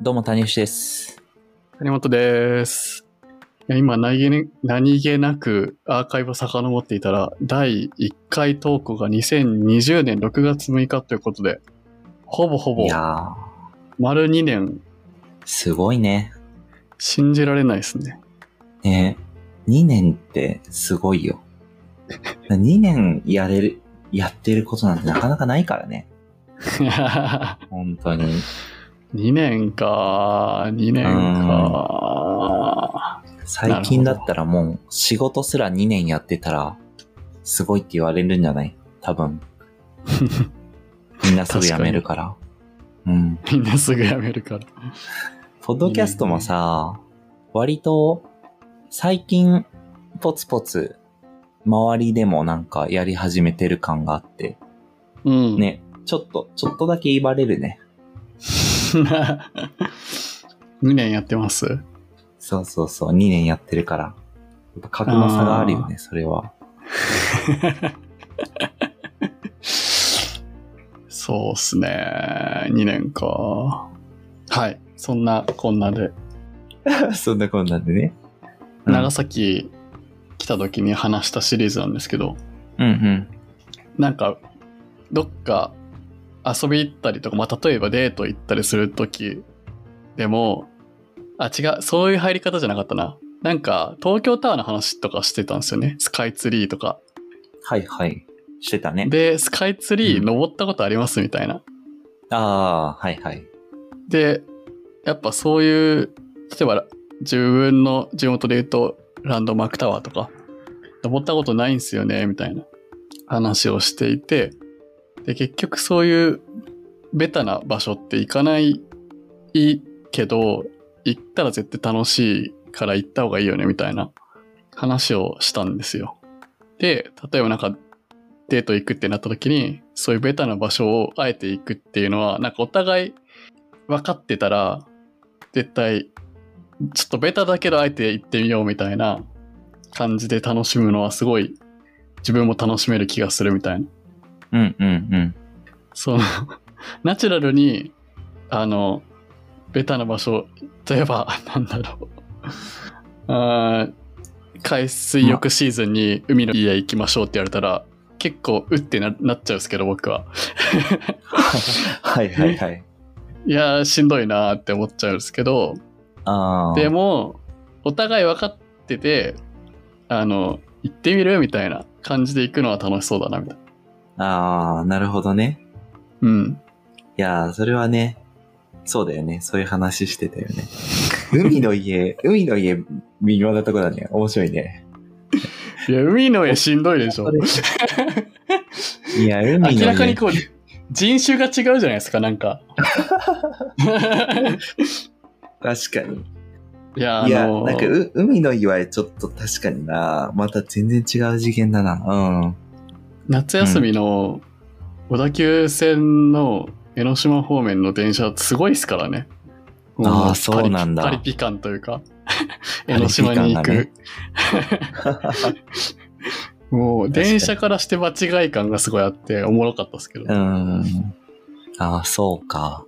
どうも、谷吉です。谷本です。いや今何気に、何気なくアーカイブを遡っていたら、第1回投稿が2020年6月6日ということで、ほぼほぼいやー、丸2年すごいね。信じられないですね。ね2年ってすごいよ。2年やれる、やってることなんてなかなかないからね。本当に。2年か、2年か。最近だったらもう仕事すら2年やってたら、すごいって言われるんじゃない？多分。みんなすぐ辞めるから。うん。みんなすぐ辞めるから。ポッドキャストもさ、割と最近ポツポツ周りでもなんかやり始めてる感があって、うん。ね、ちょっと、ちょっとだけ言われるね。2年やってますそうそうそう、2年やってるから。やっぱ格の差があるよね、それは。そうっすね。2年か。はい。そんなこんなで、そんなこんなんでね。うん長崎来た時に話したシリーズなんですけど、うんうん。なんか、どっか遊び行ったりとか、まあ、例えばデート行ったりする時でも、あ、違う、そういう入り方じゃなかったな。なんか、東京タワーの話とかしてたんですよね。スカイツリーとか。はいはい。してたね。で、スカイツリーうん登ったことありますみたいな。ああ、はいはい。で、やっぱそういう、例えば自分の地元で言うと、ランドマークタワーとか、登ったことないんすよね、みたいな話をしていて、で、結局そういうベタな場所って行かないけど、行ったら絶対楽しいから行った方がいいよね、みたいな話をしたんですよ。で、例えばなんかデート行くってなった時に、そういうベタな場所をあえて行くっていうのは、なんかお互い分かってたら、絶対、ちょっとベタだけどあえて行ってみようみたいな感じで楽しむのはすごい自分も楽しめる気がするみたいな。うんうんうん。その、ナチュラルに、あの、ベタな場所、例えば、なんだろう。あー海水浴シーズンに海の家行きましょうって言われたら、結構、うってななっちゃうんですけど、僕は。はいはいはい。いやー、しんどいなーって思っちゃうんですけど。でも、お互い分かってて、あの、行ってみるみたいな感じで行くのは楽しそうだな、みたいな。ああ、なるほどね。うん。いやー、それはね、そうだよね。そういう話してたよね。海の家、海の家、微妙なとこだね。面白いね。いや、海の絵しんどいでしょ。いや、海の家。明らかにこう、人種が違うじゃないですか、なんか。確かに。いや、あいや、のなんかう、海の家はちょっと確かにな。また全然違う次元だな。うん。夏休みの小田急線の江ノ島方面の電車、すごいですからね。あーもそうなんだパリピ感というか、江ノ島に行く。ね もう、電車からして場違い感がすごいあって、おもろかったですけど。うん。ああ、そうか。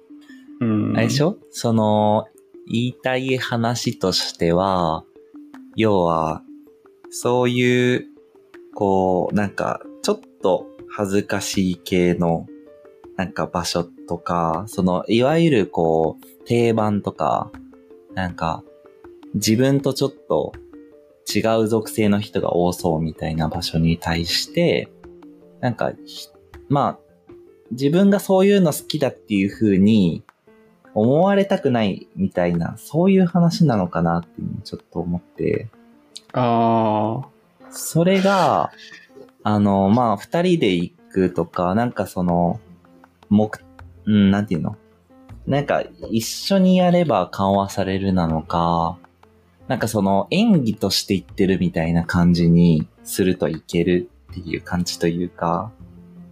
うん。あれでしょ？その、言いたい話としては、要は、そういう、こう、なんか、と恥ずかしい系の、なんか場所とか、その、いわゆるこう、定番とか、なんか、自分とちょっと違う属性の人が多そうみたいな場所に対して、なんか、ひまあ、自分がそういうの好きだっていう風に思われたくないみたいな、そういう話なのかなっていうのをちょっと思って、あそれが、あの、まあ、二人で行くとか、なんかその、目、うん、なんていうの？なんか、一緒にやれば緩和されるなのか、なんかその、演技として言ってるみたいな感じにするといけるっていう感じというか、わ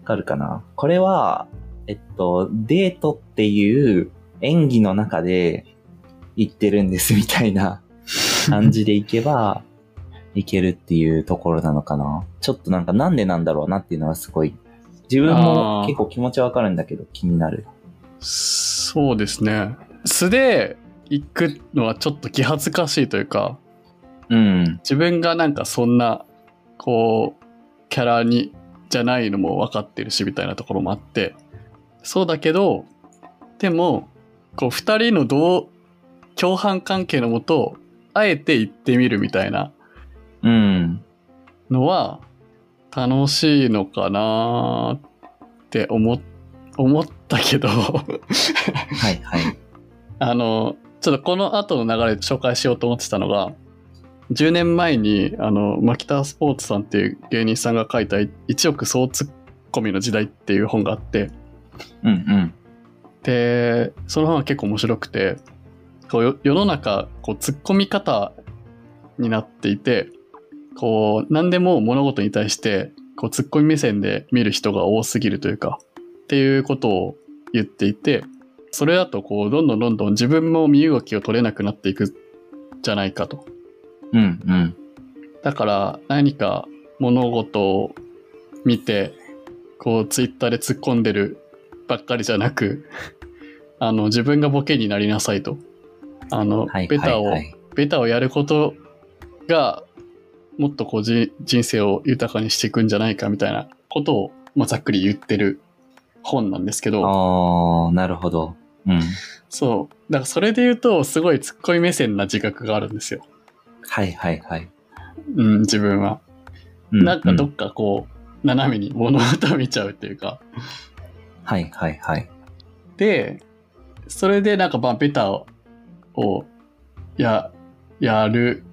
かるかな？これは、えっと、デートっていう演技の中で言ってるんですみたいな感じでいけば、いけるっていうところなのかな？ちょっとなんかなんでなんだろうなっていうのはすごい、自分も結構気持ちわかるんだけど気になる。そうですね。素で行くのはちょっと気恥ずかしいというか、うん。自分がなんかそんな、こう、キャラに、じゃないのも分かってるし、みたいなところもあって、そうだけど、でも、こう、二人の同、共犯関係のもと、あえて行ってみるみたいなうん。のは、楽しいのかなって思っ、思ったけど、はいはい。あの、ちょっとこの後の流れで紹介しようと思ってたのが、10年前に、あの、マキタスポーツさんっていう芸人さんが書いた1億総ツッコミの時代っていう本があって、うんうん。で、その本は結構面白くて、こうよ世の中、こう、突っ込み方になっていて、こう、何でも物事に対して、こう、突っ込み目線で見る人が多すぎるというか、っていうことを言っていて、それだと、こう、どんどんどんどん自分も身動きを取れなくなっていくじゃないかと。うんうん。だから、何か物事を見て、こう、ツイッターで突っ込んでるばっかりじゃなく、あの、自分がボケになりなさいと。あの、はいベタを、はいはい。ベタをやることが、もっとこうじ人生を豊かにしていくんじゃないかみたいなことを、まあ、ざっくり言ってる本なんですけど、ああ、なるほど。うん。そう。だからそれで言うと、すごいツッコミ目線な自覚があるんですよ。はいはいはい。うん、自分は。うなんかどっうんかこう、斜めに物事を見ちゃうっていうか。はいはいはい。で、それでなんかまあベタを、をや、やる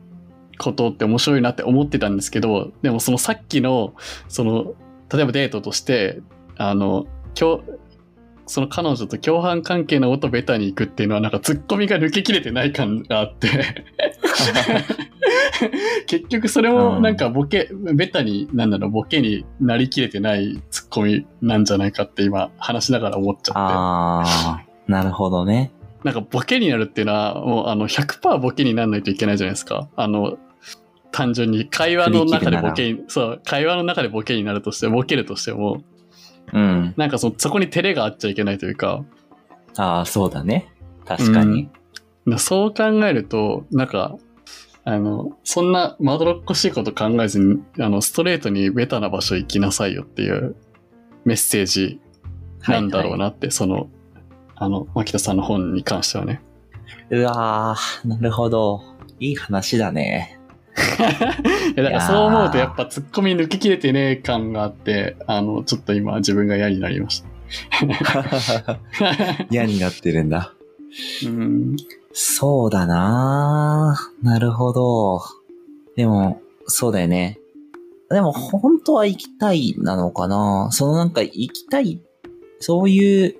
ことって面白いなって思ってたんですけど、でもそのさっきの、その、例えばデートとして、あの、今日、その彼女と共犯関係の音ベタに行くっていうのはなんかツッコミが抜けきれてない感があって 結局それもなんかボケ、ベタに、なんだろう、ボケになりきれてないツッコミなんじゃないかって今話しながら思っちゃって。ああ、なるほどね。なんかボケになるっていうのは、もうあの100%ボケにならないといけないじゃないですか。あの、単純に会話の中でボケに、そう、会話の中でボケになるとして、ボケるとしても、うん。なんかそそこに照れがあっちゃいけないというか、ああ、そうだね。確かに。なそう考えると、なんか、あの、そんなまどろっこしいこと考えずに、あの、ストレートにベタな場所行きなさいよっていうメッセージなんだろうなって、その、あの、牧田さんの本に関してはね。うわー、なるほど。いい話だね。いやだからそう思うとやっぱツッコミ抜ききれてねえ感があって、あの、ちょっと今自分が嫌になりました。嫌になってるんだ。うん。そうだなーなるほど。でも、そうだよね。でも、本当は行きたいなのかなそのなんか行きたい、そういう、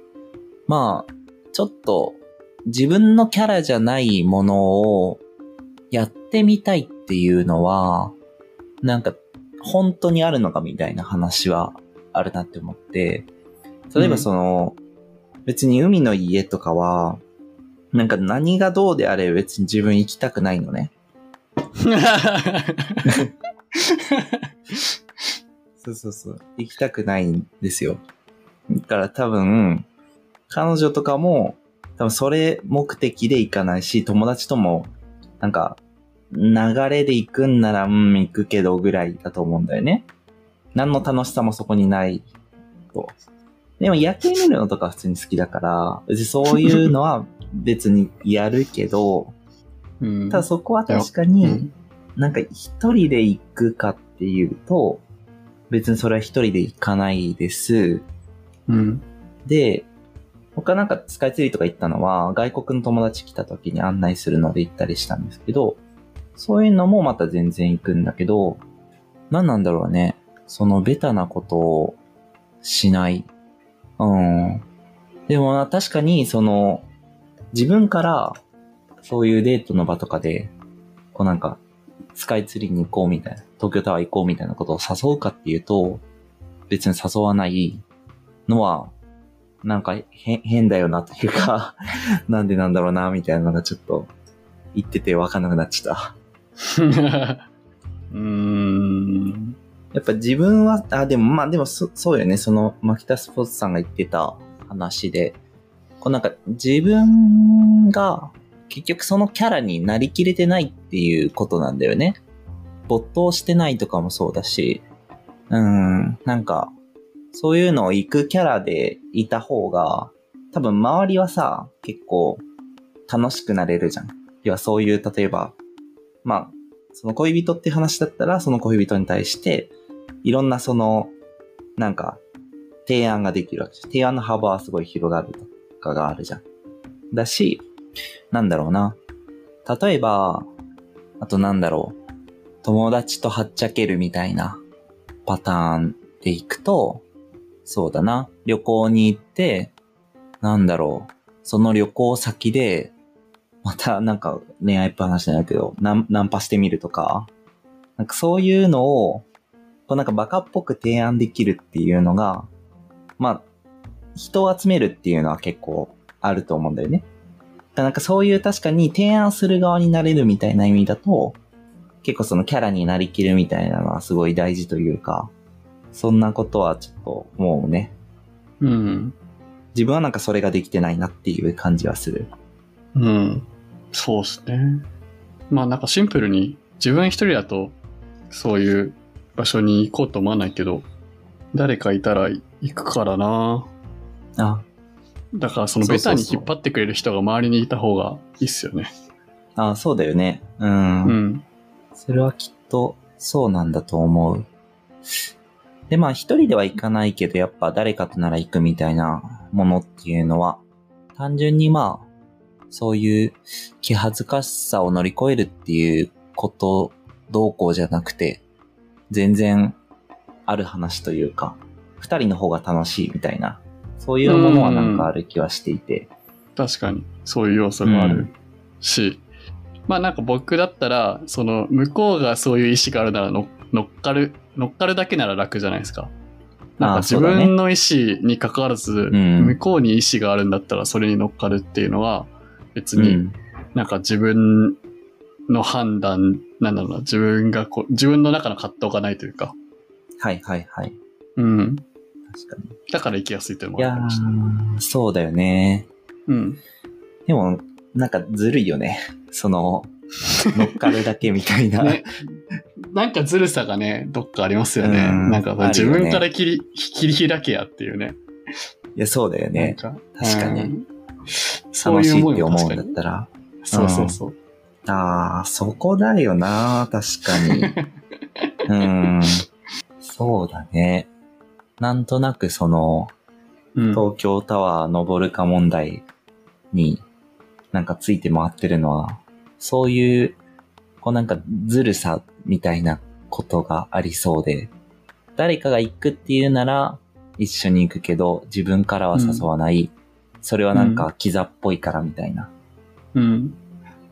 まあ、ちょっと自分のキャラじゃないものをやってみたいっていうのは、なんか本当にあるのかみたいな話はあるなって思って、例えばその、別に海の家とかは、なんか何がどうであれ別に自分行きたくないのね。そうそうそう。行きたくないんですよ。だから多分、彼女とかも、多分それ目的で行かないし、友達とも、なんか、流れで行くんなら、うん、行くけどぐらいだと思うんだよね。何の楽しさもそこにないと。でも夜景見るのとか普通に好きだから、別にそういうのは別にやるけど、うんただそこは確かうに、んなんか一人で行くかっていうと、別にそれは一人で行かないです。うん。で、他なんかスカイツリーとか行ったのは、外国の友達来た時に案内するので行ったりしたんですけど、そういうのもまた全然行くんだけど、何なんだろうね。そのベタなことをしない。うん。でもな確かに、その、自分から、そういうデートの場とかで、こうなんか、スカイツリーに行こうみたいな、東京タワー行こうみたいなことを誘うかっていうと、別に誘わないのは、なんか変、変だよなというか、なんでなんだろうな、みたいなのがちょっと、言っててわかんなくなっちゃった。うーん。やっぱ自分は、あ、でもまあでもそそうよね、その、マキタスポーツさんが言ってた話で、こうなんか自分が結局そのキャラになりきれてないっていうことなんだよね。没頭してないとかもそうだし、うん、なんか、そういうのを行くキャラでいた方が、多分周りはさ、結構楽しくなれるじゃん。要はそういう、例えば、まあ、その恋人って話だったら、その恋人に対して、いろんなその、なんか、提案ができるわけじゃん。提案の幅はすごい広がるとかがあるじゃん。だし、なんだろうな。例えば、あとなんだろう。友達とはっちゃけるみたいなパターンでいくと、そうだな。旅行に行って、なんだろう。その旅行先で、またなんか恋愛っぽい話じゃないけど、ナンナンパしてみるとか、なんかそういうのを、こうなんかバカっぽく提案できるっていうのが、まあ、人を集めるっていうのは結構あると思うんだよね。だからなんかそういう確かに提案する側になれるみたいな意味だと、結構そのキャラになりきるみたいなのはすごい大事というか、そんなことはちょっともうね、うん。自分はなんかそれができてないなっていう感じはする。うん。そうですね。まあなんかシンプルに自分一人だとそういう場所に行こうと思わないけど、誰かいたら行くからな。あ、だからそのベタに引っ張ってくれる人が周りにいた方がいいっすよね。あそうだよね。うん。うん。それはきっとそうなんだと思う。で、まあ一人では行かないけど、やっぱ誰かとなら行くみたいなものっていうのは、単純にまあ、そういう気恥ずかしさを乗り越えるっていうことどうこうじゃなくて、全然ある話というか、二人の方が楽しいみたいな、そういうものはなんかある気はしていて。確かにそういう要素があるし、まあなんか僕だったらその向こうがそういう意思があるならの乗っかる乗っかるだけなら楽じゃないですか。なんか自分の意思に関わらず、ん向こうに意思があるんだったらそれに乗っかるっていうのは別にうん。なんか自分の判断なんだろうな自分がこう自分の中の葛藤がないというか、はいはいはい。うん、確かに。だから行きやすいというのいやもあるかもしれない。ー、そうだよね。うん、でも、なんかずるいよね。その、乗っかるだけみたいな。ね、なんかずるさがね、どっかありますよね。うんなんか自分から切り、切り開けやっていうね。いや、そうだよね。確かに楽しいって思うん。だったら。そうそうそう。ああ、そこだよな。確かに。うん。そうだね。なんとなくその、うん東京タワー登るか問題になんかついて回ってるのは、そういう、こうなんかずるさみたいなことがありそうで、誰かが行くっていうなら一緒に行くけど、自分からは誘わない。それはなんかキザっぽいからみたいな。うん。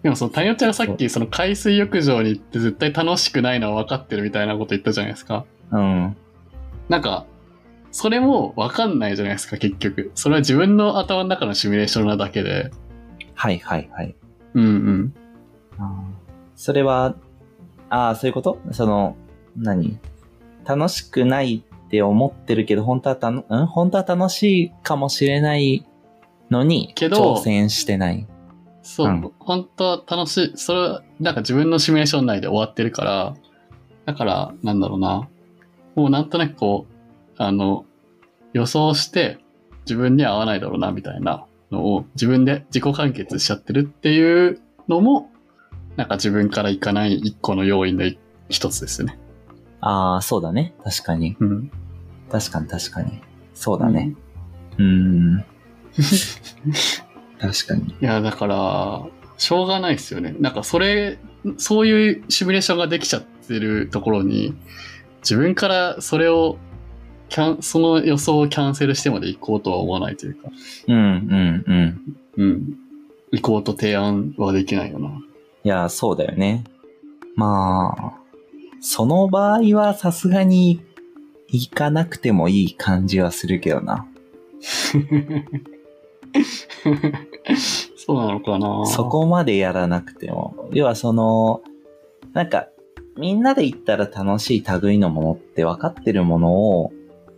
でもその、谷尾ちゃんがさっきその海水浴場に行って絶対楽しくないのは分かってるみたいなこと言ったじゃないですか。うん。なんか、それも分かんないじゃないですか、結局。それは自分の頭の中のシミュレーションなだけで。はいはいはい。うんうん。あーそれは、ああ、そういうこと？その、何？楽しくないって思ってるけど、本当はたの、ん？本当は楽しいかもしれないのに、けど挑戦してない。そう、うん本当は楽しい。それは、なんか自分のシミュレーション内で終わってるから、だから、なんだろうな。もうなんとなくこう、あの、予想して自分には合わないだろうな、みたいなのを自分で自己完結しちゃってるっていうのも、なんか自分からいかない一個の要因で一つですね。ああ、そうだね。確かに。うん。確かに確かに。そうだね。うーん。確かに。いや、だから、しょうがないですよね。なんかそれ、そういうシミュレーションができちゃってるところに、自分からそれを、キャン、その予想をキャンセルしてまで行こうとは思わないというか、うん、うん、うん。うん。行こうと提案はできないよな。いや、そうだよね。まあ、その場合はさすがに行かなくてもいい感じはするけどな。そうなのかなそ。こまでやらなくても。要はその、なんか、みんなで行ったら楽しい類のものって分かってるものを、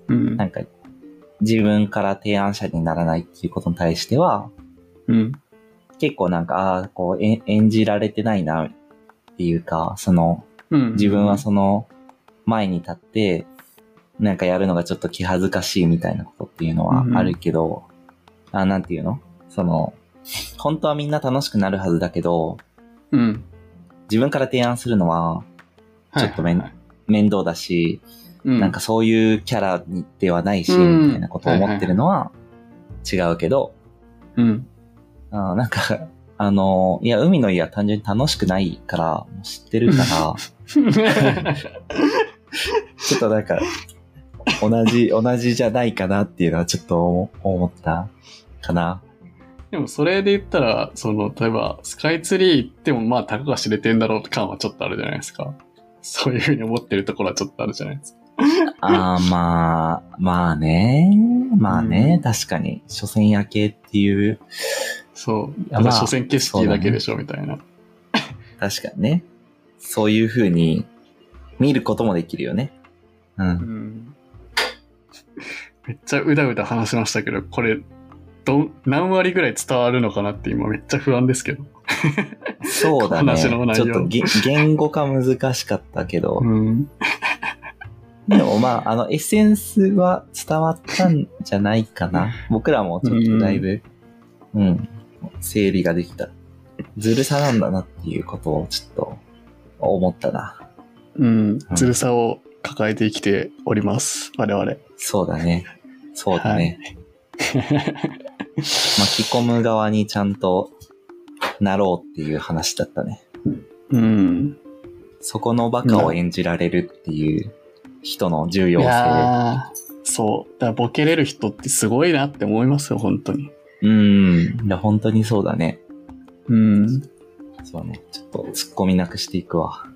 うんな。んか、自分から提案者にならないっていうことに対しては、うん。結構なんか、ああ、こう、え演じられてないな、っていうか、その、うん。自分はその、前に立って、なんかやるのがちょっと気恥ずかしいみたいなことっていうのはあるけど、あなんていうの？その、本当はみんな楽しくなるはずだけど、うん。自分から提案するのはちょっとめんはい。面倒だし、うん、なんかそういうキャラにではないし、うん。みたいなことを思ってるのは違うけど、うん。あーなんか、あの、いや、海の家は単純に楽しくないから、知ってるから、ちょっとなんか、同じ、同じじゃないかなっていうのはちょっと思思ったかな。でもそれで言ったら、その、例えば、スカイツリー行っても、まあ、たかが知れてんだろう感はちょっとあるじゃないですか。そういうふうに思ってるところはちょっとあるじゃないですか。ああ、まあ、まあね。まあね、確かに。所詮夜景っていう、そう。やまあ所詮景色だけでしょ、みたいな。確かにね。そういう風に見ることもできるよね。う。うんん。めっちゃうだうだ話しましたけど、これ、どん、何割ぐらい伝わるのかなって今めっちゃ不安ですけど。そうだね。ちょっとげ言語化難しかったけど、うん。でもまあ、あの、エッセンスは伝わったんじゃないかな。僕らもちょっとだいぶ、うん、整理ができた。ずるさなんだなっていうことをちょっと思ったな。うん。ずるさを抱えて生きております。我々。そうだね。そうだね。巻き込む側にちゃんとなろうっていう話だったね。うん。そこのバカを演じられるっていう人の重い要性。そう。だボケれる人ってすごいなって思いますよ、本当に。うん。いや、本当にそうだね。うん。そうね。ちょっと突っ込みなくしていくわ。